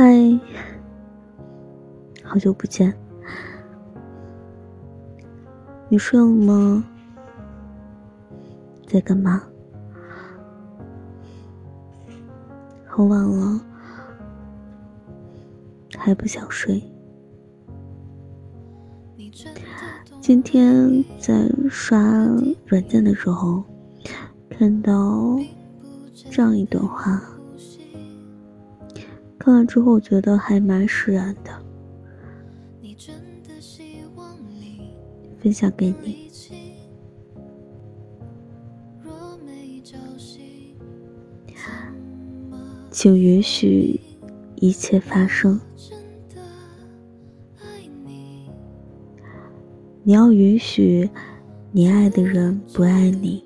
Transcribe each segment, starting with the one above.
嗨，好久不见，你睡了吗？在干嘛？很晚了，还不想睡。今天在刷软件的时候，看到这样一段话，看了之后我觉得还蛮释然的，分享给你。请允许一切发生。你要允许你爱的人不爱你。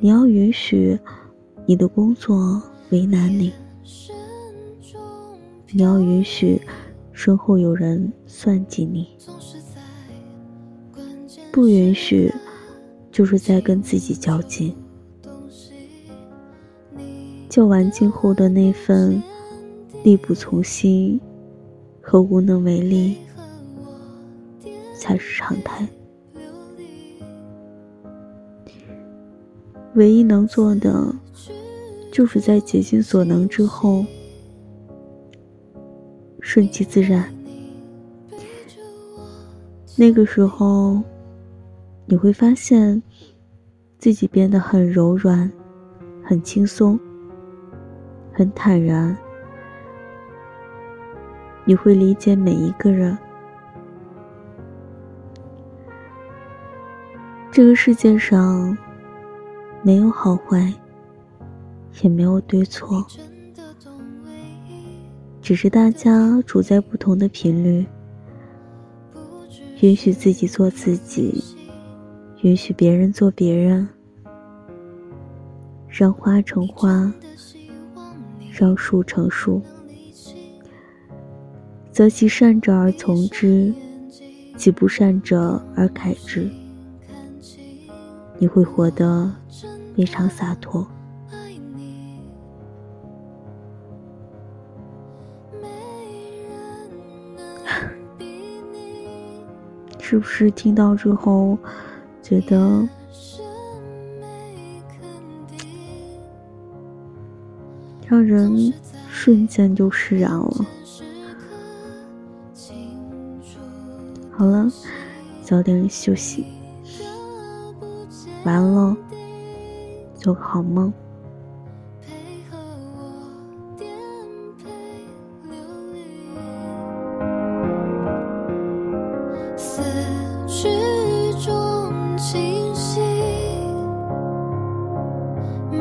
你要允许你的工作为难你。你要允许身后有人算计你。不允许，就是在跟自己较劲。较完劲后的那份力不从心和无能为力，才是常态。唯一能做的，就是在竭尽所能之后，顺其自然。那个时候，你会发现自己变得很柔软，很轻松。很坦然，你会理解每一个人。这个世界上没有好坏，也没有对错，只是大家处在不同的频率。允许自己做自己，允许别人做别人，让花成花。让树成树，择其善者而从之，其不善者而改之。你会活得非常洒脱。是不是听到之后觉得？让人瞬间就释然了。好了，早点休息，完了，做个好梦。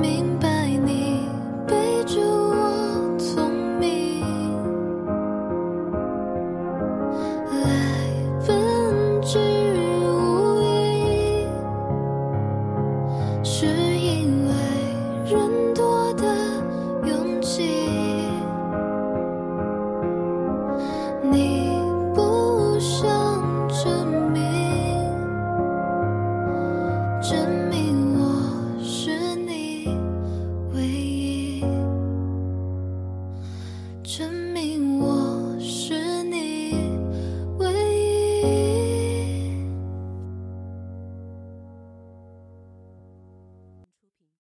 你